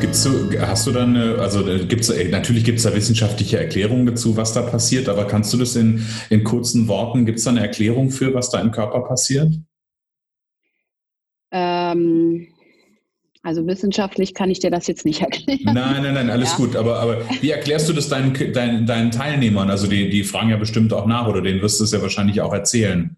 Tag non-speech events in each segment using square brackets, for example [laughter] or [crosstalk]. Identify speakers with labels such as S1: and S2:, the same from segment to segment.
S1: Gibt's so, hast du dann, also gibt's, natürlich gibt es da wissenschaftliche Erklärungen dazu, was da passiert, aber kannst du das in, in kurzen Worten, gibt es da eine Erklärung für, was da im Körper passiert?
S2: Ähm, also wissenschaftlich kann ich dir das jetzt nicht erklären.
S1: Nein, nein, nein, alles ja. gut. Aber, aber wie erklärst du das deinen, deinen, deinen Teilnehmern? Also die, die fragen ja bestimmt auch nach oder denen wirst du es ja wahrscheinlich auch erzählen.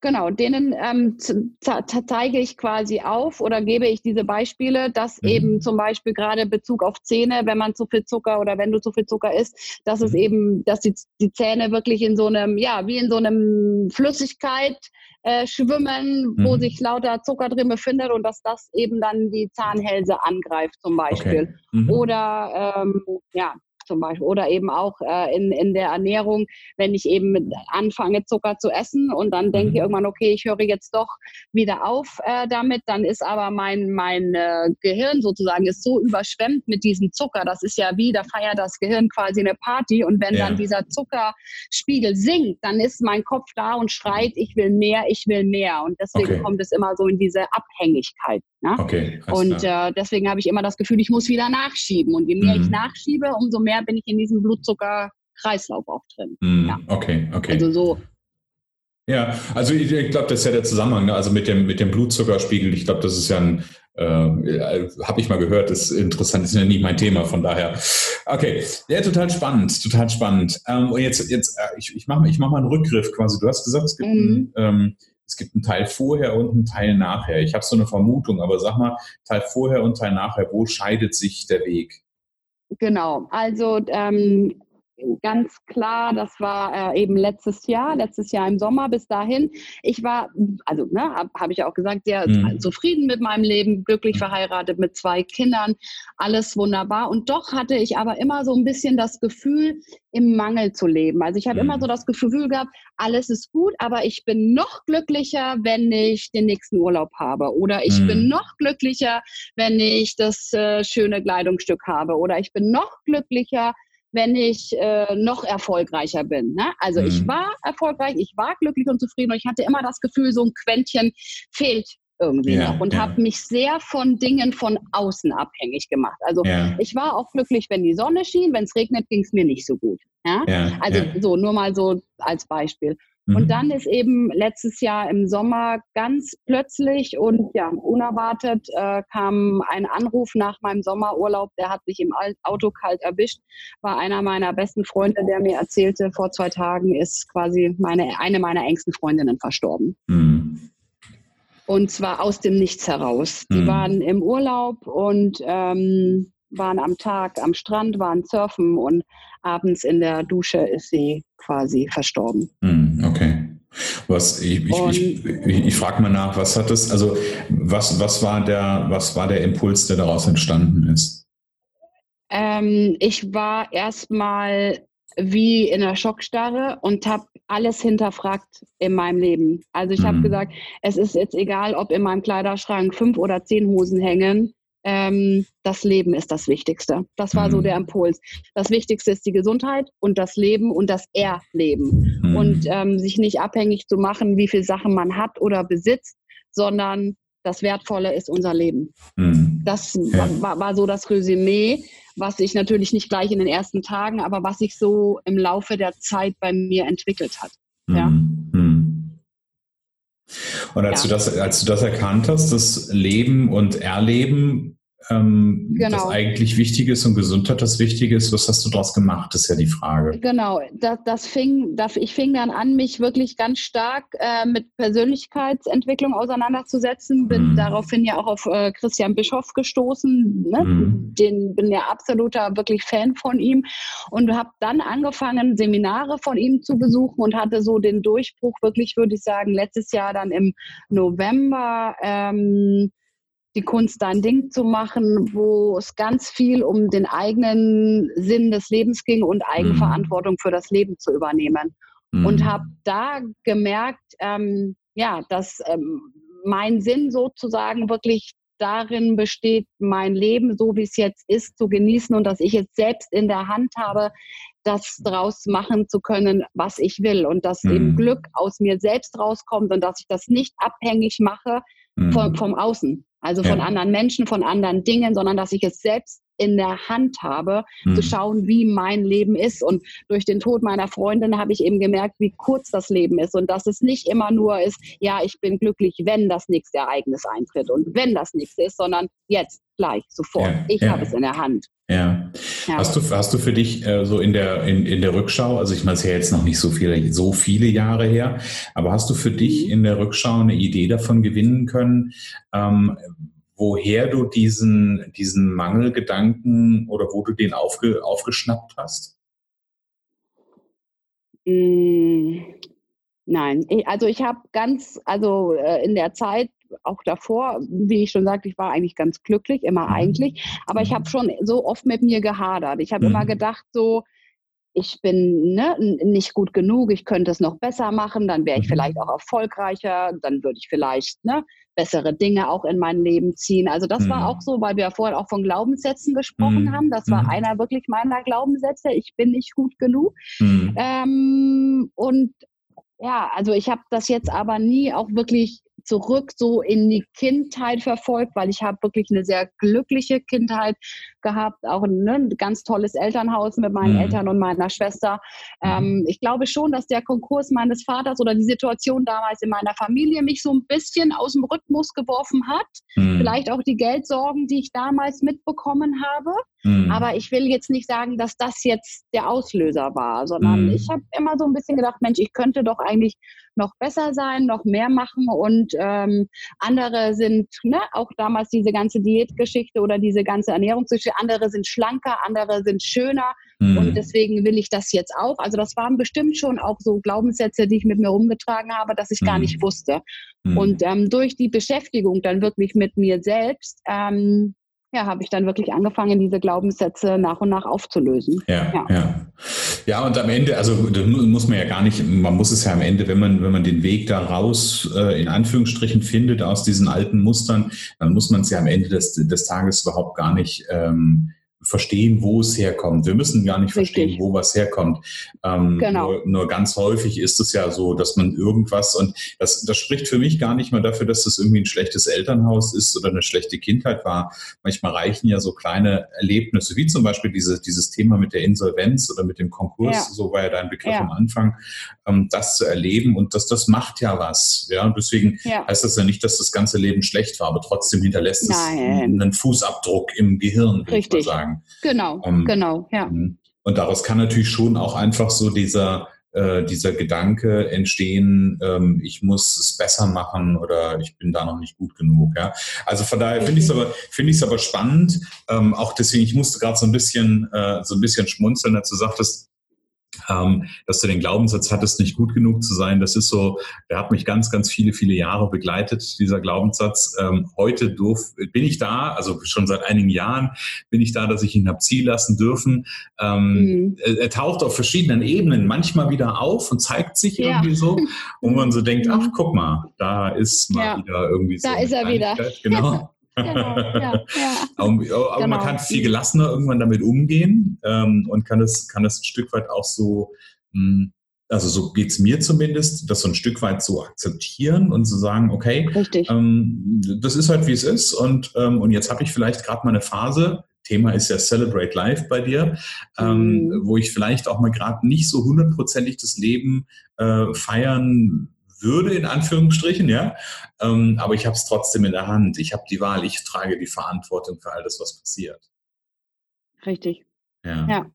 S2: Genau, denen ähm, zeige ich quasi auf oder gebe ich diese Beispiele, dass mhm. eben zum Beispiel gerade Bezug auf Zähne, wenn man zu viel Zucker oder wenn du zu viel Zucker isst, dass es mhm. eben, dass die, die Zähne wirklich in so einem, ja, wie in so einem Flüssigkeit äh, schwimmen, mhm. wo sich lauter Zucker drin befindet und dass das eben dann die Zahnhälse angreift zum Beispiel. Okay. Mhm. Oder ähm, ja, zum Beispiel. Oder eben auch äh, in, in der Ernährung, wenn ich eben anfange, Zucker zu essen und dann denke ich mhm. irgendwann, okay, ich höre jetzt doch wieder auf äh, damit, dann ist aber mein, mein äh, Gehirn sozusagen ist so überschwemmt mit diesem Zucker. Das ist ja wie, da feiert das Gehirn quasi eine Party und wenn ja. dann dieser Zuckerspiegel sinkt, dann ist mein Kopf da und schreit, ich will mehr, ich will mehr. Und deswegen okay. kommt es immer so in diese Abhängigkeit. Ne? Okay, und äh, deswegen habe ich immer das Gefühl, ich muss wieder nachschieben. Und je mehr mhm. ich nachschiebe, umso mehr bin ich in diesem Blutzuckerkreislauf auch drin.
S1: Mhm. Ja. Okay, okay.
S2: Also so.
S1: Ja, also ich, ich glaube, das ist ja der Zusammenhang, ne? also mit dem, mit dem Blutzuckerspiegel. Ich glaube, das ist ja ein, äh, habe ich mal gehört, ist interessant, ist ja nicht mein Thema, von daher. Okay, ja, total spannend, total spannend. Ähm, und jetzt, jetzt, äh, ich, ich mache ich mach mal einen Rückgriff quasi. Du hast gesagt, es gibt mhm. ein, ähm, es gibt einen Teil vorher und einen Teil nachher. Ich habe so eine Vermutung, aber sag mal, Teil vorher und Teil nachher, wo scheidet sich der Weg?
S2: Genau, also ähm, ganz klar, das war äh, eben letztes Jahr, letztes Jahr im Sommer bis dahin. Ich war, also ne, habe hab ich auch gesagt, sehr mhm. zufrieden mit meinem Leben, glücklich verheiratet mit zwei Kindern, alles wunderbar. Und doch hatte ich aber immer so ein bisschen das Gefühl, im Mangel zu leben. Also ich habe mhm. immer so das Gefühl gehabt, alles ist gut, aber ich bin noch glücklicher, wenn ich den nächsten Urlaub habe. Oder ich bin mhm. noch glücklicher, wenn ich das äh, schöne Kleidungsstück habe. Oder ich bin noch glücklicher, wenn ich äh, noch erfolgreicher bin. Ne? Also mhm. ich war erfolgreich, ich war glücklich und zufrieden und ich hatte immer das Gefühl, so ein Quäntchen fehlt irgendwie ja, noch und ja. habe mich sehr von Dingen von außen abhängig gemacht. Also ja. ich war auch glücklich, wenn die Sonne schien, wenn es regnet, ging es mir nicht so gut. Ja? also so nur mal so als Beispiel. Und mhm. dann ist eben letztes Jahr im Sommer ganz plötzlich und ja, unerwartet äh, kam ein Anruf nach meinem Sommerurlaub, der hat mich im Auto kalt erwischt, war einer meiner besten Freunde, der mir erzählte, vor zwei Tagen ist quasi meine, eine meiner engsten Freundinnen verstorben. Mhm. Und zwar aus dem Nichts heraus. Die mhm. waren im Urlaub und ähm, waren am Tag am Strand, waren surfen und abends in der Dusche ist sie quasi verstorben.
S1: Hm, okay. Was ich, ich, ich, ich, ich frage mal nach, was hat das, also was, was war der, was war der Impuls, der daraus entstanden ist?
S2: Ähm, ich war erstmal wie in der Schockstarre und habe alles hinterfragt in meinem Leben. Also ich habe mhm. gesagt, es ist jetzt egal, ob in meinem Kleiderschrank fünf oder zehn Hosen hängen ähm, das Leben ist das Wichtigste. Das war mhm. so der Impuls. Das Wichtigste ist die Gesundheit und das Leben und das Erleben. Mhm. Und ähm, sich nicht abhängig zu machen, wie viele Sachen man hat oder besitzt, sondern das Wertvolle ist unser Leben. Mhm. Das ja. war, war, so das Resümee, was sich natürlich nicht gleich in den ersten Tagen, aber was sich so im Laufe der Zeit bei mir entwickelt hat. Ja. Mhm. Mhm.
S1: Und als, ja. du das, als du das erkannt hast, das Leben und Erleben ähm, genau. das eigentlich wichtig ist und Gesundheit das Wichtige ist. Was hast du daraus gemacht, ist ja die Frage.
S2: Genau, das, das fing, das, ich fing dann an, mich wirklich ganz stark äh, mit Persönlichkeitsentwicklung auseinanderzusetzen. Bin mm. daraufhin ja auch auf äh, Christian Bischoff gestoßen. Ne? Mm. Den bin ja absoluter wirklich Fan von ihm und habe dann angefangen, Seminare von ihm zu besuchen und hatte so den Durchbruch wirklich, würde ich sagen, letztes Jahr dann im November. Ähm, die Kunst dein Ding zu machen, wo es ganz viel um den eigenen Sinn des Lebens ging und Eigenverantwortung für das Leben zu übernehmen. Mhm. Und habe da gemerkt, ähm, ja, dass ähm, mein Sinn sozusagen wirklich darin besteht, mein Leben so wie es jetzt ist zu genießen und dass ich es selbst in der Hand habe, das draus machen zu können, was ich will und dass mhm. eben Glück aus mir selbst rauskommt und dass ich das nicht abhängig mache mhm. vom, vom Außen. Also von ja. anderen Menschen, von anderen Dingen, sondern dass ich es selbst in der Hand habe, mhm. zu schauen, wie mein Leben ist. Und durch den Tod meiner Freundin habe ich eben gemerkt, wie kurz das Leben ist und dass es nicht immer nur ist, ja, ich bin glücklich, wenn das nächste Ereignis eintritt und wenn das nächste ist, sondern jetzt, gleich, sofort. Ja, ich ja. habe es in der Hand.
S1: Ja. ja. Hast du, hast du für dich äh, so in der, in, in der Rückschau, also ich meine, es ist ja jetzt noch nicht so viele, so viele Jahre her, aber hast du für dich mhm. in der Rückschau eine Idee davon gewinnen können, ähm, woher du diesen, diesen Mangelgedanken oder wo du den aufge, aufgeschnappt hast?
S2: Mm, nein, also ich habe ganz, also äh, in der Zeit auch davor, wie ich schon sagte, ich war eigentlich ganz glücklich, immer mhm. eigentlich, aber ich habe mhm. schon so oft mit mir gehadert. Ich habe mhm. immer gedacht, so, ich bin ne, nicht gut genug, ich könnte es noch besser machen, dann wäre ich mhm. vielleicht auch erfolgreicher, dann würde ich vielleicht ne, bessere Dinge auch in mein Leben ziehen. Also das mhm. war auch so, weil wir vorher auch von Glaubenssätzen gesprochen mhm. haben. Das war mhm. einer wirklich meiner Glaubenssätze. Ich bin nicht gut genug. Mhm. Ähm, und ja, also ich habe das jetzt aber nie auch wirklich zurück so in die Kindheit verfolgt, weil ich habe wirklich eine sehr glückliche Kindheit gehabt, auch ne, ein ganz tolles Elternhaus mit meinen mhm. Eltern und meiner Schwester. Mhm. Ähm, ich glaube schon, dass der Konkurs meines Vaters oder die Situation damals in meiner Familie mich so ein bisschen aus dem Rhythmus geworfen hat. Mhm. Vielleicht auch die Geldsorgen, die ich damals mitbekommen habe. Mhm. Aber ich will jetzt nicht sagen, dass das jetzt der Auslöser war, sondern mhm. ich habe immer so ein bisschen gedacht, Mensch, ich könnte doch eigentlich noch besser sein, noch mehr machen und ähm, andere sind, ne, auch damals diese ganze Diätgeschichte oder diese ganze Ernährungsgeschichte, andere sind schlanker, andere sind schöner mhm. und deswegen will ich das jetzt auch. Also das waren bestimmt schon auch so Glaubenssätze, die ich mit mir rumgetragen habe, dass ich mhm. gar nicht wusste. Mhm. Und ähm, durch die Beschäftigung dann wirklich mit mir selbst ähm, ja, habe ich dann wirklich angefangen, diese Glaubenssätze nach und nach aufzulösen.
S1: Ja, ja, ja. Ja, und am Ende, also muss man ja gar nicht, man muss es ja am Ende, wenn man, wenn man den Weg da raus äh, in Anführungsstrichen findet aus diesen alten Mustern, dann muss man es ja am Ende des, des Tages überhaupt gar nicht ähm, verstehen, wo es herkommt. Wir müssen gar nicht Richtig. verstehen, wo was herkommt. Ähm, genau. Nur, nur, ganz häufig ist es ja so, dass man irgendwas, und das, das spricht für mich gar nicht mal dafür, dass das irgendwie ein schlechtes Elternhaus ist oder eine schlechte Kindheit war. Manchmal reichen ja so kleine Erlebnisse, wie zum Beispiel diese, dieses Thema mit der Insolvenz oder mit dem Konkurs, ja. so war ja dein Begriff ja. am Anfang, ähm, das zu erleben und das, das macht ja was. Ja, und deswegen ja. heißt das ja nicht, dass das ganze Leben schlecht war, aber trotzdem hinterlässt Nein. es einen Fußabdruck im Gehirn, würde ich mal sagen sagen.
S2: Genau, ähm, genau, ja. Mhm.
S1: Und daraus kann natürlich schon auch einfach so dieser, äh, dieser Gedanke entstehen, ähm, ich muss es besser machen oder ich bin da noch nicht gut genug. Ja? Also von daher finde ich es aber, finde ich es aber spannend. Ähm, auch deswegen, ich musste gerade so ein bisschen, äh, so ein bisschen schmunzeln, als du sagtest, ähm, dass du den Glaubenssatz hattest, nicht gut genug zu sein. Das ist so, der hat mich ganz, ganz viele, viele Jahre begleitet, dieser Glaubenssatz. Ähm, heute durf, bin ich da, also schon seit einigen Jahren bin ich da, dass ich ihn habe ziehen lassen dürfen. Ähm, mhm. er, er, taucht auf verschiedenen Ebenen manchmal wieder auf und zeigt sich ja. irgendwie so, wo man so denkt, [laughs] ach, guck mal, da ist mal ja. wieder irgendwie
S2: so. Da ist er wieder.
S1: Genau. [laughs] Genau, ja, ja. [laughs] Aber, aber genau. man kann viel gelassener irgendwann damit umgehen ähm, und kann es kann das ein Stück weit auch so, mh, hm, also so geht es mir zumindest, das so ein Stück weit so akzeptieren und zu so sagen, okay, ähm, das ist halt wie es ist und, ähm, und jetzt habe ich vielleicht gerade mal eine Phase, Thema ist ja Celebrate Life bei dir, ähm, mhm. wo ich vielleicht auch mal gerade nicht so hundertprozentig das Leben äh, feiern würde, in Anführungsstrichen, ja. Ähm, aber ich habe es trotzdem in der Hand. Ich habe die Wahl, ich trage die Verantwortung für all das, was passiert.
S2: Richtig.
S1: Ja. ja.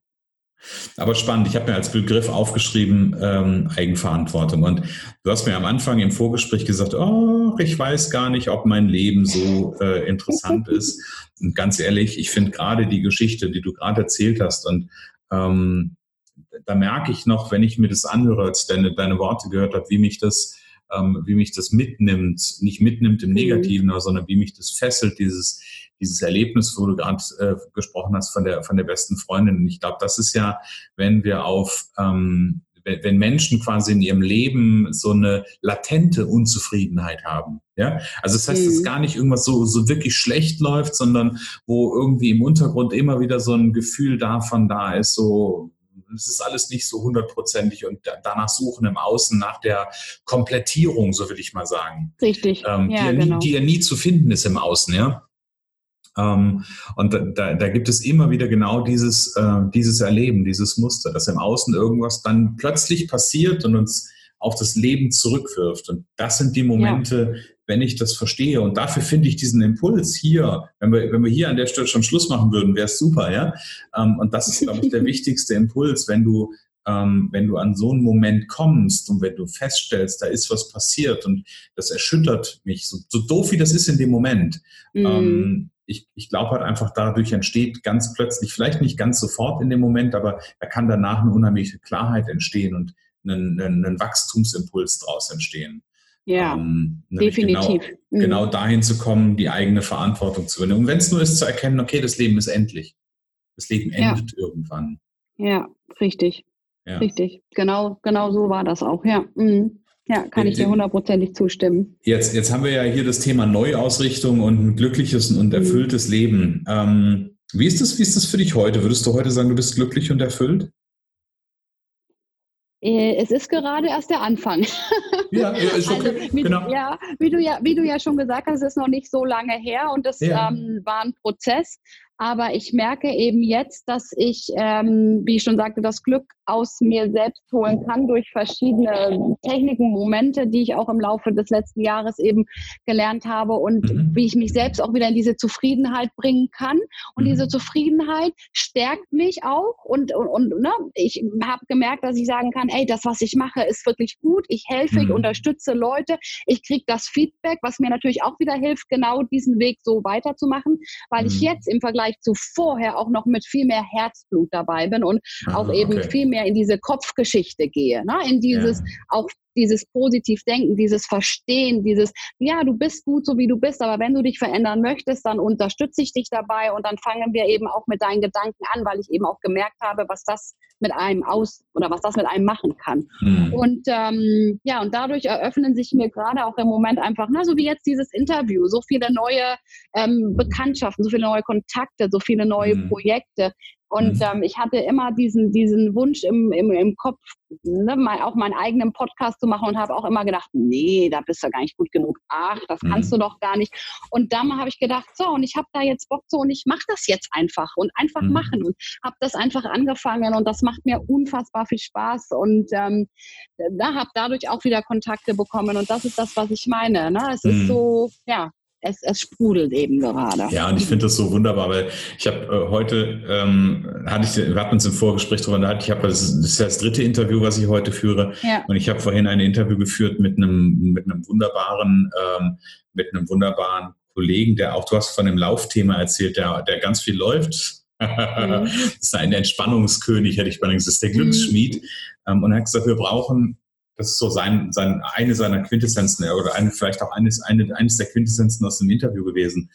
S1: Aber spannend, ich habe mir als Begriff aufgeschrieben, ähm, Eigenverantwortung. Und du hast mir am Anfang im Vorgespräch gesagt, oh, ich weiß gar nicht, ob mein Leben so äh, interessant ist. Und ganz ehrlich, ich finde gerade die Geschichte, die du gerade erzählt hast und ähm, da merke ich noch, wenn ich mir das anhöre, als ich deine, deine Worte gehört habe, wie mich das, ähm, wie mich das mitnimmt, nicht mitnimmt im mhm. Negativen, mhm. sondern wie mich das fesselt, dieses, dieses Erlebnis, wo du gerade äh, gesprochen hast von der, von der besten Freundin. Und ich glaube, das ist ja, wenn wir auf, ähm, wenn, wenn Menschen quasi in ihrem Leben so eine latente Unzufriedenheit haben. Ja, also das heißt, mhm. dass gar nicht irgendwas so, so wirklich schlecht läuft, sondern wo irgendwie im Untergrund immer wieder so ein Gefühl davon da ist, so, es ist alles nicht so hundertprozentig und danach suchen im Außen nach der Komplettierung, so will ich mal sagen.
S2: Richtig.
S1: Ähm, ja, die, ja genau. nie, die ja nie zu finden ist im Außen, ja. Ähm, und da, da, gibt es immer wieder genau dieses, äh, dieses Erleben, dieses Muster, dass im Außen irgendwas dann plötzlich passiert und uns auf das Leben zurückwirft. Und das sind die Momente, ja. Wenn ich das verstehe. Und dafür finde ich diesen Impuls hier, wenn wir, wenn wir hier an der Stelle schon Schluss machen würden, wäre es super, ja. Ähm, und das ist, glaube ich, der [laughs] wichtigste Impuls, wenn du ähm, wenn du an so einen Moment kommst und wenn du feststellst, da ist was passiert und das erschüttert mich, so, so doof wie das ist in dem Moment, mm. ähm, ich, ich glaube halt einfach, dadurch entsteht ganz plötzlich, vielleicht nicht ganz sofort in dem Moment, aber da kann danach eine unheimliche Klarheit entstehen und ein, ein, ein Wachstumsimpuls daraus entstehen.
S2: Ja, ähm, definitiv.
S1: Genau, mhm. genau dahin zu kommen, die eigene Verantwortung zu übernehmen. Und wenn es nur ist, zu erkennen, okay, das Leben ist endlich. Das Leben endet ja. irgendwann.
S2: Ja, richtig. Ja. Richtig. Genau, genau so war das auch, ja. Mhm. Ja, kann ich dir hundertprozentig zustimmen.
S1: Jetzt, jetzt haben wir ja hier das Thema Neuausrichtung und ein glückliches und mhm. erfülltes mhm. Leben. Ähm, wie ist das, wie ist das für dich heute? Würdest du heute sagen, du bist glücklich und erfüllt?
S2: Äh, es ist gerade erst der Anfang.
S1: Ja, ist [laughs] okay. Also,
S2: wie,
S1: genau.
S2: ja, wie, du ja, wie du ja schon gesagt hast, ist noch nicht so lange her und das ja. ähm, war ein Prozess. Aber ich merke eben jetzt, dass ich, ähm, wie ich schon sagte, das Glück aus mir selbst holen kann durch verschiedene Techniken, Momente, die ich auch im Laufe des letzten Jahres eben gelernt habe und mhm. wie ich mich selbst auch wieder in diese Zufriedenheit bringen kann. Und mhm. diese Zufriedenheit stärkt mich auch und, und, und ne, ich habe gemerkt, dass ich sagen kann, ey, das, was ich mache, ist wirklich gut. Ich helfe, mhm. ich unterstütze Leute, ich kriege das Feedback, was mir natürlich auch wieder hilft, genau diesen Weg so weiterzumachen, weil ich mhm. jetzt im Vergleich Vergleich zu vorher auch noch mit viel mehr Herzblut dabei bin und ah, auch eben okay. viel mehr in diese Kopfgeschichte gehe, ne? in dieses ja. auch dieses positiv denken, dieses Verstehen, dieses, ja, du bist gut so wie du bist, aber wenn du dich verändern möchtest, dann unterstütze ich dich dabei und dann fangen wir eben auch mit deinen Gedanken an, weil ich eben auch gemerkt habe, was das mit einem aus oder was das mit einem machen kann. Mhm. Und ähm, ja, und dadurch eröffnen sich mir gerade auch im Moment einfach, na, so wie jetzt dieses Interview, so viele neue ähm, Bekanntschaften, so viele neue Kontakte, so viele neue mhm. Projekte, und mhm. ähm, ich hatte immer diesen, diesen Wunsch im, im, im Kopf, ne, mal, auch meinen eigenen Podcast zu machen und habe auch immer gedacht, nee, da bist du gar nicht gut genug. Ach, das mhm. kannst du doch gar nicht. Und dann habe ich gedacht, so, und ich habe da jetzt Bock so und ich mache das jetzt einfach und einfach mhm. machen und habe das einfach angefangen und das macht mir unfassbar viel Spaß und ähm, da habe dadurch auch wieder Kontakte bekommen und das ist das, was ich meine. Ne? Es ist mhm. so, ja, es, es sprudelt eben gerade.
S1: Ja, und ich finde das so wunderbar, weil ich habe äh, heute, ähm, hatte ich, wir hatten uns im Vorgespräch darüber unterhalten, ich habe, das, das ist das dritte Interview, was ich heute führe. Ja. Und ich habe vorhin ein Interview geführt mit einem, mit einem wunderbaren, ähm, mit einem wunderbaren Kollegen, der auch, du hast von dem Laufthema erzählt, der, der ganz viel läuft. Mhm. [laughs] das ist ein Entspannungskönig, hätte ich mal gesagt, das ist der Glücksschmied. Mhm. und er hat gesagt, wir brauchen das ist so sein, sein, eine seiner Quintessenzen oder eine, vielleicht auch eines, eine, eines der Quintessenzen aus dem Interview gewesen.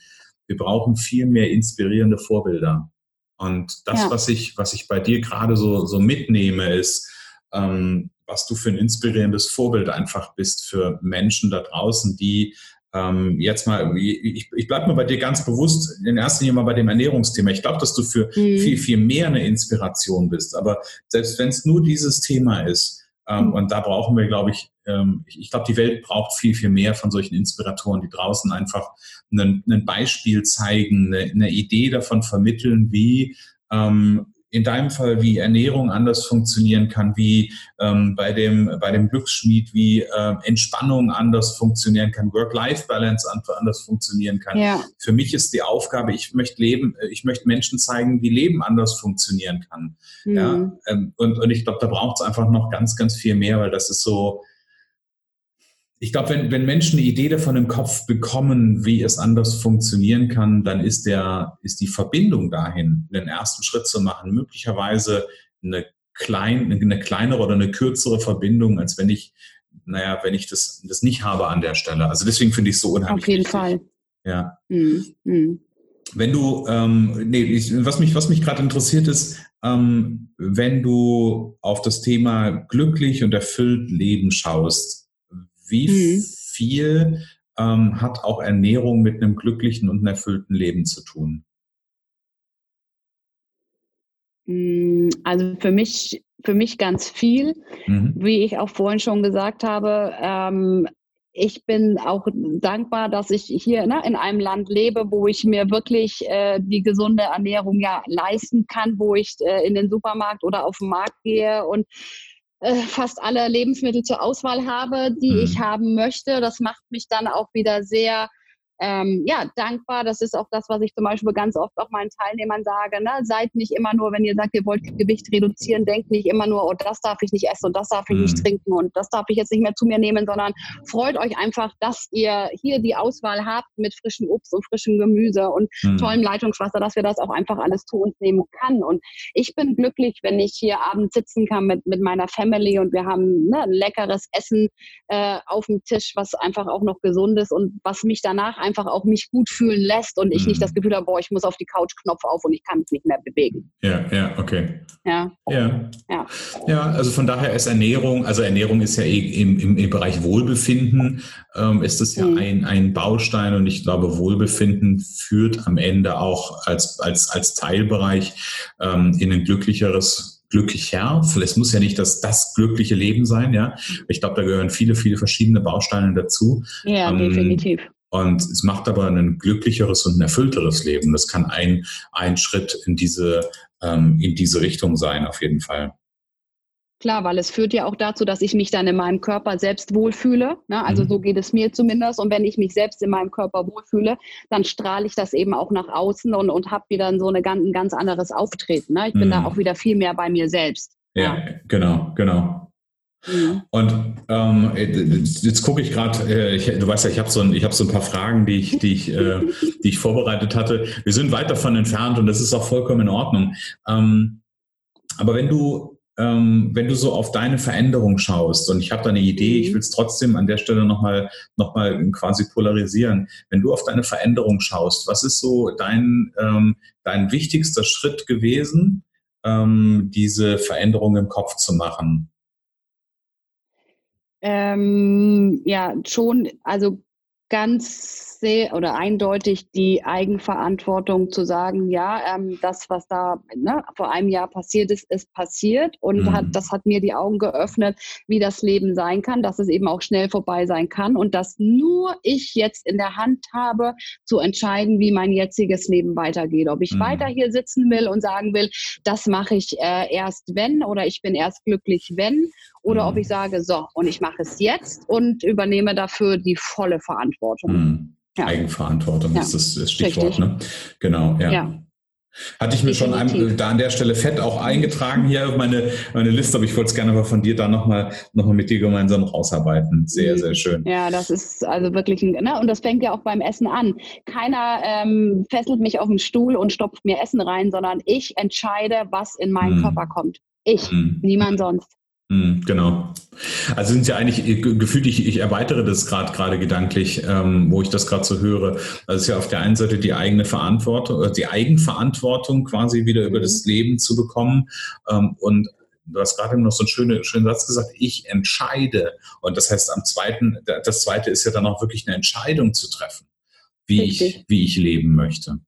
S1: Wir brauchen viel mehr inspirierende Vorbilder. Und das, ja. was ich, was ich bei dir gerade so, so mitnehme, ist, ähm, was du für ein inspirierendes Vorbild einfach bist für Menschen da draußen, die ähm, jetzt mal, ich, ich bleibe mal bei dir ganz bewusst, in erster Linie mal bei dem Ernährungsthema. Ich glaube, dass du für mhm. viel, viel mehr eine Inspiration bist. Aber selbst wenn es nur dieses Thema ist, mhm. und da brauchen wir, glaube ich, ähm, ich, ich glaube, die Welt braucht viel, viel mehr von solchen Inspiratoren, die draußen einfach ein, ein Beispiel zeigen, eine, eine, Idee davon vermitteln, wie ähm, in deinem Fall, wie Ernährung anders funktionieren kann, wie ähm, bei, dem, bei dem Glücksschmied, wie äh, Entspannung anders funktionieren kann, Work-Life-Balance anders funktionieren kann. Ja. Für mich ist die Aufgabe, ich möchte leben, äh, ich möchte Menschen zeigen, wie Leben anders funktionieren kann. Mhm. Ja, ähm, und, und ich glaube, da braucht es einfach noch ganz, ganz viel mehr, weil das ist so, ich glaube, wenn, wenn Menschen eine Idee davon im Kopf bekommen, wie es anders funktionieren kann, dann ist, der, ist die Verbindung dahin, den ersten Schritt zu machen, möglicherweise eine, klein, eine kleinere oder eine kürzere Verbindung, als wenn ich, naja, wenn ich das, das nicht habe an der Stelle. Also deswegen finde ich es so unheimlich.
S2: Auf jeden wichtig. Fall.
S1: Ja. Mhm. Mhm. Wenn du, ähm, nee, ich, was mich, was mich gerade interessiert ist, ähm, wenn du auf das Thema glücklich und erfüllt Leben schaust, wie mhm. viel ähm, hat auch Ernährung mit einem glücklichen und einem erfüllten Leben zu tun?
S2: Mm, also für mich, für mich ganz viel. Mhm. Wie ich auch vorhin schon gesagt habe, ähm, ich bin auch dankbar, dass ich hier ne, in einem Land lebe, wo ich mir wirklich äh, die gesunde Ernährung ja leisten kann, wo ich äh, in den Supermarkt oder auf den Markt gehe und fast alle Lebensmittel zur Auswahl habe, die mhm. ich haben möchte. Das macht mich dann auch wieder sehr ähm, ja, dankbar. Das ist auch das, was ich zum Beispiel ganz oft auch meinen Teilnehmern sage. Ne? Seid nicht immer nur, wenn ihr sagt, ihr wollt Gewicht reduzieren, denkt nicht immer nur, oh, das darf ich nicht essen und das darf ich mhm. nicht trinken und das darf ich jetzt nicht mehr zu mir nehmen, sondern freut euch einfach, dass ihr hier die Auswahl habt mit frischem Obst und frischem Gemüse und mhm. tollem Leitungswasser, dass wir das auch einfach alles zu uns nehmen kann. Und ich bin glücklich, wenn ich hier abends sitzen kann mit, mit meiner Family und wir haben ne, ein leckeres Essen äh, auf dem Tisch, was einfach auch noch gesund ist und was mich danach einfach einfach auch mich gut fühlen lässt und ich mhm. nicht das mhm. Gefühl habe, boah, ich muss auf die Couch Knopf auf und ich kann mich nicht mehr bewegen.
S1: Ja, ja, okay.
S2: Ja.
S1: Ja. Ja, ja also von daher ist Ernährung, also Ernährung ist ja eh im, im, im Bereich Wohlbefinden, ähm, ist es ja mhm. ein, ein Baustein und ich glaube, Wohlbefinden führt am Ende auch als, als, als Teilbereich ähm, in ein glücklicheres glücklicher. Es muss ja nicht das, das glückliche Leben sein, ja. Ich glaube, da gehören viele, viele verschiedene Bausteine dazu.
S2: Ja, ähm, definitiv.
S1: Und es macht aber ein glücklicheres und ein erfüllteres Leben. Das kann ein, ein Schritt in diese, ähm, in diese Richtung sein, auf jeden Fall.
S2: Klar, weil es führt ja auch dazu, dass ich mich dann in meinem Körper selbst wohlfühle. Ne? Also mhm. so geht es mir zumindest. Und wenn ich mich selbst in meinem Körper wohlfühle, dann strahle ich das eben auch nach außen und, und habe wieder so eine ganz, ein ganz anderes Auftreten. Ne? Ich bin mhm. da auch wieder viel mehr bei mir selbst.
S1: Ja, ja. genau, genau. Mhm. Und ähm, jetzt gucke ich gerade, äh, du weißt ja, ich habe so, ein, hab so ein paar Fragen, die ich, die, ich, äh, [laughs] die ich vorbereitet hatte. Wir sind weit davon entfernt und das ist auch vollkommen in Ordnung. Ähm, aber wenn du, ähm, wenn du so auf deine Veränderung schaust, und ich habe da eine Idee, ich mhm. will es trotzdem an der Stelle nochmal noch mal quasi polarisieren. Wenn du auf deine Veränderung schaust, was ist so dein, ähm, dein wichtigster Schritt gewesen, ähm, diese Veränderung im Kopf zu machen?
S2: Ähm, ja, schon, also ganz sehr oder eindeutig die Eigenverantwortung zu sagen, ja, ähm, das, was da ne, vor einem Jahr passiert ist, ist passiert und mhm. hat, das hat mir die Augen geöffnet, wie das Leben sein kann, dass es eben auch schnell vorbei sein kann und dass nur ich jetzt in der Hand habe, zu entscheiden, wie mein jetziges Leben weitergeht. Ob ich mhm. weiter hier sitzen will und sagen will, das mache ich äh, erst wenn oder ich bin erst glücklich wenn oder mhm. ob ich sage, so, und ich mache es jetzt und übernehme dafür die volle Verantwortung.
S1: Mhm. Ja. Eigenverantwortung ja. ist das, das Stichwort. Ne? Genau, ja. ja. Hatte ich mir schon ein, da an der Stelle fett auch eingetragen hier auf meine, meine Liste, aber ich wollte es gerne aber von dir da nochmal noch mal mit dir gemeinsam rausarbeiten. Sehr, sehr schön.
S2: Ja, das ist also wirklich ein, ne? und das fängt ja auch beim Essen an. Keiner ähm, fesselt mich auf den Stuhl und stopft mir Essen rein, sondern ich entscheide, was in meinen mhm. Körper kommt. Ich, mhm. niemand sonst.
S1: Mhm, genau. Also sind ja eigentlich gefühlt, ich, ich erweitere das gerade gerade gedanklich, ähm, wo ich das gerade so höre. Also ist ja auf der einen Seite die eigene Verantwortung, äh, die Eigenverantwortung quasi wieder über das mhm. Leben zu bekommen. Ähm, und du hast gerade noch so einen schönen, schönen Satz gesagt, ich entscheide. Und das heißt, am zweiten, das zweite ist ja dann auch wirklich eine Entscheidung zu treffen, wie ich, wie ich leben möchte.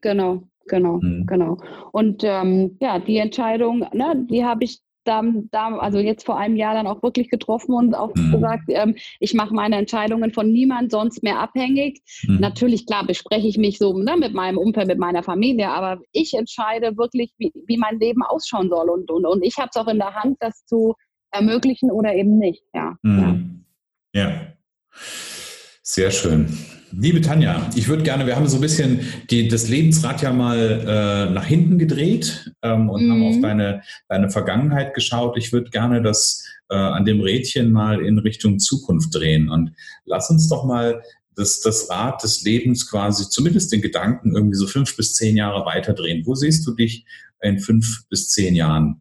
S2: Genau, genau, mhm. genau. Und ähm, ja, die Entscheidung, ne, die habe ich da, da, also jetzt vor einem Jahr dann auch wirklich getroffen und auch mhm. gesagt, ähm, ich mache meine Entscheidungen von niemand sonst mehr abhängig. Mhm. Natürlich, klar, bespreche ich mich so ne, mit meinem Umfeld, mit meiner Familie, aber ich entscheide wirklich, wie, wie mein Leben ausschauen soll. Und, und, und ich habe es auch in der Hand, das zu ermöglichen oder eben nicht. Ja.
S1: Mhm. ja. ja. Sehr schön. Liebe Tanja, ich würde gerne, wir haben so ein bisschen die, das Lebensrad ja mal äh, nach hinten gedreht ähm, und mhm. haben auf mhm. deine, deine Vergangenheit geschaut. Ich würde gerne das äh, an dem Rädchen mal in Richtung Zukunft drehen. Und lass uns doch mal das, das Rad des Lebens quasi, zumindest den Gedanken, irgendwie so fünf bis zehn Jahre weiterdrehen. Wo siehst du dich in fünf bis zehn Jahren?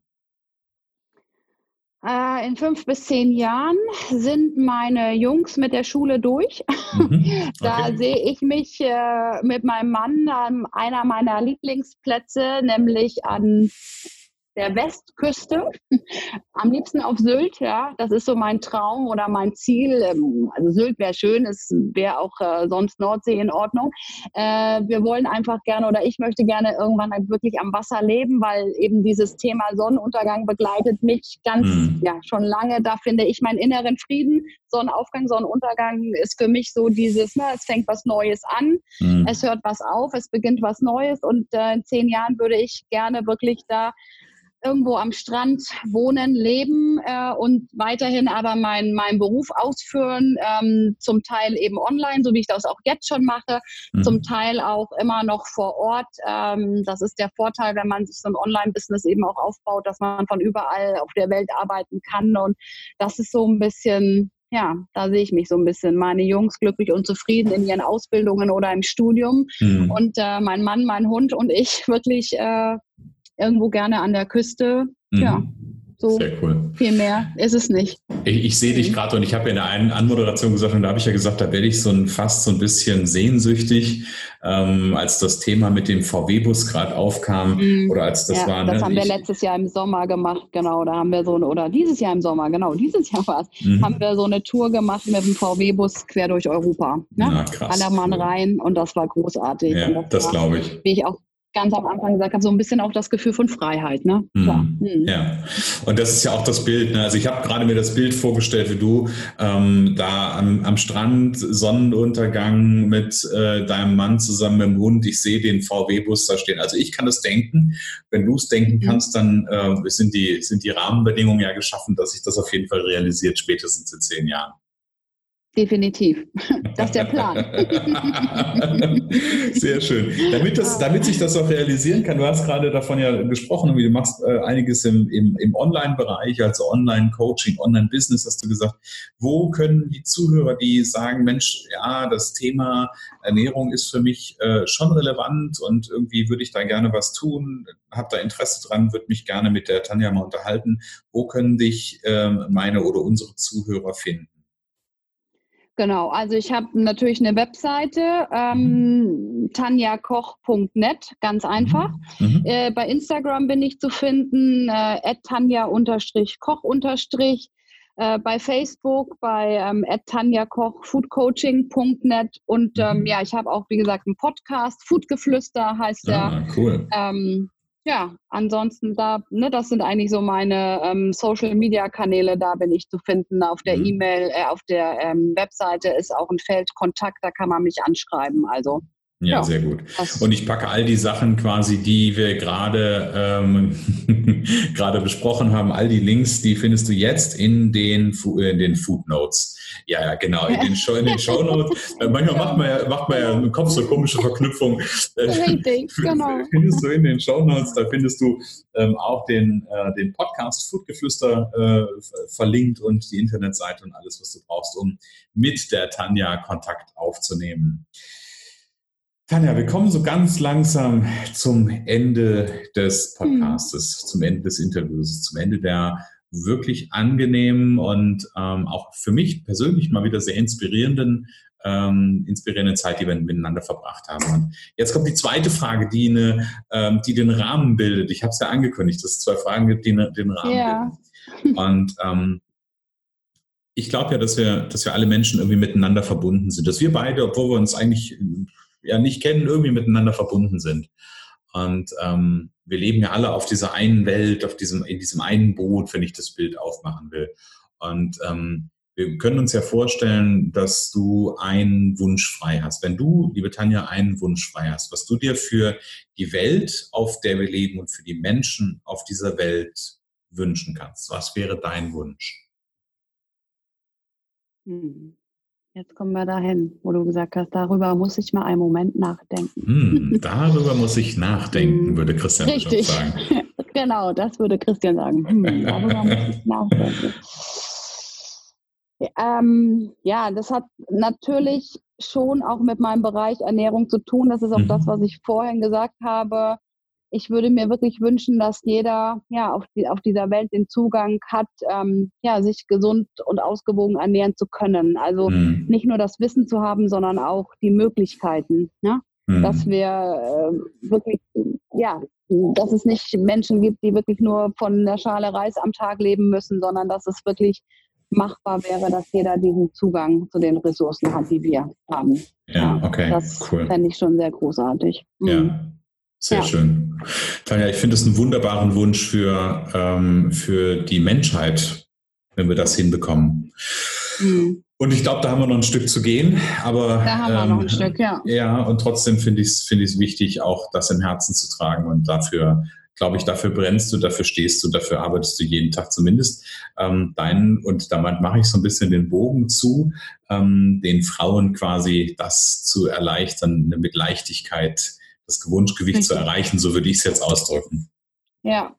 S2: In fünf bis zehn Jahren sind meine Jungs mit der Schule durch. Mhm. [laughs] Okay. Da sehe ich mich äh, mit meinem Mann an einer meiner Lieblingsplätze, nämlich an der Westküste, am liebsten auf Sylt, ja, das ist so mein Traum oder mein Ziel. Ähm, also Sylt wäre schön, es wäre auch äh, sonst Nordsee in Ordnung. Äh, wir wollen einfach gerne oder ich möchte gerne irgendwann halt wirklich am Wasser leben, weil eben dieses Thema Sonnenuntergang begleitet mich ganz, mhm. ja, schon lange. Da finde ich meinen inneren Frieden. Sonnenaufgang, Sonnenuntergang ist für mich so dieses, ne, es fängt was Neues an, mhm. es hört was auf, es beginnt was Neues und äh, in zehn Jahren würde ich gerne wirklich da irgendwo am Strand wohnen, leben äh, und weiterhin aber meinen mein Beruf ausführen, ähm, zum Teil eben online, so wie ich das auch jetzt schon mache, mhm. zum Teil auch immer noch vor Ort. Ähm, das ist der Vorteil, wenn man sich so ein Online-Business eben auch aufbaut, dass man von überall auf der Welt arbeiten kann und das ist so ein bisschen ja, da sehe ich mich so ein bisschen. Meine Jungs glücklich und zufrieden in ihren Ausbildungen oder im Studium. Mhm. Und äh, mein Mann, mein Hund und ich [laughs] wirklich äh, irgendwo gerne an der Küste. Mhm. Ja, so Sehr cool. viel mehr ist es nicht.
S1: Ich, ich sehe dich mhm. gerade und ich habe ja in der einen Anmoderation gesagt, und da habe ich ja gesagt, da werde ich so ein, fast so ein bisschen sehnsüchtig, ähm, als das Thema mit dem VW-Bus gerade aufkam mhm. oder als das
S2: ja,
S1: war.
S2: Das ne, haben wir letztes Jahr im Sommer gemacht, genau. Da haben wir so eine, oder dieses Jahr im Sommer, genau, dieses Jahr war es, mhm. haben wir so eine Tour gemacht mit dem VW-Bus quer durch Europa. Ne? Ja, krass. Allermann rein und das war großartig.
S1: Ja, das, das glaube ich.
S2: Wie ich auch ganz am Anfang gesagt habe, so ein bisschen auch das Gefühl von Freiheit. Ne?
S1: Mhm. Mhm. Ja, und das ist ja auch das Bild. Ne? Also ich habe gerade mir das Bild vorgestellt, wie du ähm, da am, am, Strand, Sonnenuntergang mit äh, deinem Mann zusammen mit dem Hund. Ich sehe den VW-Bus da stehen. Also ich kann das denken. Wenn du es denken mhm. kannst, dann äh, sind, die, sind die Rahmenbedingungen ja geschaffen, dass sich das auf jeden Fall realisiert, spätestens in zehn Jahren.
S2: Definitiv. [laughs] Das ist der Plan. [laughs]
S1: Sehr schön. Damit, das, damit sich das auch realisieren kann, du hast gerade davon ja gesprochen, du machst äh, einiges im, im, im Online-Bereich, also Online-Coaching, Online-Business, hast du gesagt. Wo können die Zuhörer, die sagen, Mensch, ja, das Thema Ernährung ist für mich äh, schon relevant und irgendwie würde ich da gerne was tun, habe da Interesse dran, würde mich gerne mit der Tanja mal unterhalten. Wo können dich äh, meine oder unsere Zuhörer finden?
S2: Genau, also ich habe natürlich eine Webseite, ähm, mhm. tanjakoch.net, ganz einfach. Mhm. mhm. Äh, bei Instagram bin ich zu finden, äh, tanja-koch- äh, bei Facebook, bei ähm, tanjakoch, foodcoaching.net und ähm, mhm. ja, ich habe auch, wie gesagt, einen Podcast, Foodgeflüster heißt der. Ah, cool. Ähm, ja, ansonsten da, ne, das sind eigentlich so meine ähm, Social Media Kanäle, da bin ich zu finden. Auf der mhm. E-Mail, äh, auf der ähm, Webseite ist auch ein Feld Kontakt, da kann man mich anschreiben. Also
S1: ja, ja, sehr gut. Und ich packe all die Sachen quasi, die wir gerade ähm, [laughs] gerade besprochen haben, all die Links, die findest du jetzt in den äh, in den Footnotes. Ja, ja, genau, in den Show, in den Show Notes. [laughs] Äh, manchmal macht man ja macht man ja im Kopf so komische Verknüpfungen. Richtig, [laughs] genau. Findest du in den Show Notes, da findest du ähm, auch den äh, den Podcast Foodgeflüster äh, verlinkt und die Internetseite und alles, was du brauchst, um mit der Tanja Kontakt aufzunehmen. Tanja, wir kommen so ganz langsam zum Ende des Podcastes, mhm. zum Ende des Interviews, zum Ende der wirklich angenehmen und ähm, auch für mich persönlich mal wieder sehr inspirierenden, ähm, inspirierenden Zeit, die wir miteinander verbracht haben. Und jetzt kommt die zweite Frage, die, eine, ähm, die den Rahmen bildet. Ich habe es ja angekündigt, dass es zwei Fragen gibt, die eine, den Rahmen yeah. bilden. Und ähm, ich glaube ja, dass wir, dass wir alle Menschen irgendwie miteinander verbunden sind, dass wir beide, obwohl wir uns eigentlich ja nicht kennen, irgendwie miteinander verbunden sind. Und ähm, wir leben ja alle auf dieser einen Welt, auf diesem, in diesem einen Boot, wenn ich das Bild aufmachen will. Und ähm, wir können uns ja vorstellen, dass du einen Wunsch frei hast. Wenn du, liebe Tanja, einen Wunsch frei hast, was du dir für die Welt, auf der wir leben und für die Menschen auf dieser Welt wünschen kannst, was wäre dein Wunsch?
S2: Hm. Jetzt kommen wir dahin, wo du gesagt hast, darüber muss ich mal einen Moment nachdenken.
S1: Hm, darüber muss ich nachdenken, würde Christian Richtig. sagen. [laughs]
S2: genau, das würde Christian sagen. Hm, darüber muss ich nachdenken. Ähm, ja, das hat natürlich schon auch mit meinem Bereich Ernährung zu tun. Das ist auch mhm. das, was ich vorhin gesagt habe ich würde mir wirklich wünschen, dass jeder ja auf, die, auf dieser Welt den Zugang hat, ähm, ja, sich gesund und ausgewogen ernähren zu können. Also mhm. nicht nur das Wissen zu haben, sondern auch die Möglichkeiten. Ne? mhm. dass wir äh, wirklich, ja, dass es nicht Menschen gibt, die wirklich nur von der Schale Reis am Tag leben müssen, sondern dass es wirklich machbar wäre, dass jeder diesen Zugang zu den Ressourcen hat, die wir haben.
S1: Ja, okay.
S2: Das cool. fände ich schon sehr großartig.
S1: Mhm. Ja. Sehr ja. schön. Tanja, ich finde es einen wunderbaren Wunsch für, ähm, für die Menschheit, wenn wir das hinbekommen. Mhm. Und ich glaube, da haben wir noch ein Stück zu gehen. Aber,
S2: da haben wir ähm, noch ein ähm, Stück, ja.
S1: Ja, und trotzdem finde ich es find wichtig, auch das im Herzen zu tragen. Und dafür, glaube ich, dafür brennst du, dafür stehst du, dafür arbeitest du jeden Tag zumindest. Ähm, deinen, und damit mache ich so ein bisschen den Bogen zu, ähm, den Frauen quasi das zu erleichtern, mit Leichtigkeit das Gewunschgewicht richtig. zu erreichen, so würde ich es jetzt ausdrücken.
S2: Ja,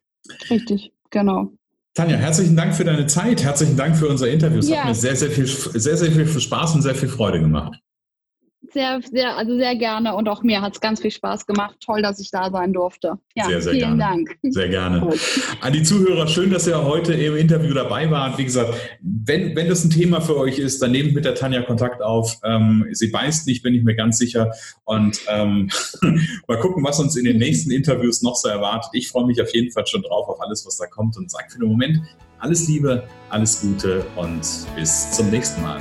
S2: richtig, genau.
S1: Tanja, herzlichen Dank für deine Zeit. Herzlichen Dank für unser Interview. Es ja. hat mir sehr, sehr viel, sehr, sehr viel Spaß und sehr viel Freude gemacht.
S2: Sehr, sehr, also sehr gerne und auch mir hat es ganz viel Spaß gemacht. Toll, dass ich da sein durfte.
S1: Ja, sehr, sehr vielen gerne. Dank. Sehr gerne. An die Zuhörer, schön, dass ihr heute im Interview dabei wart. Wie gesagt, wenn, wenn das ein Thema für euch ist, dann nehmt mit der Tanja Kontakt auf. Ähm, sie beißt nicht, bin ich mir ganz sicher. Und ähm, [laughs] mal gucken, was uns in den nächsten Interviews noch so erwartet. Ich freue mich auf jeden Fall schon drauf, auf alles, was da kommt und sage für den Moment alles Liebe, alles Gute und bis zum nächsten Mal.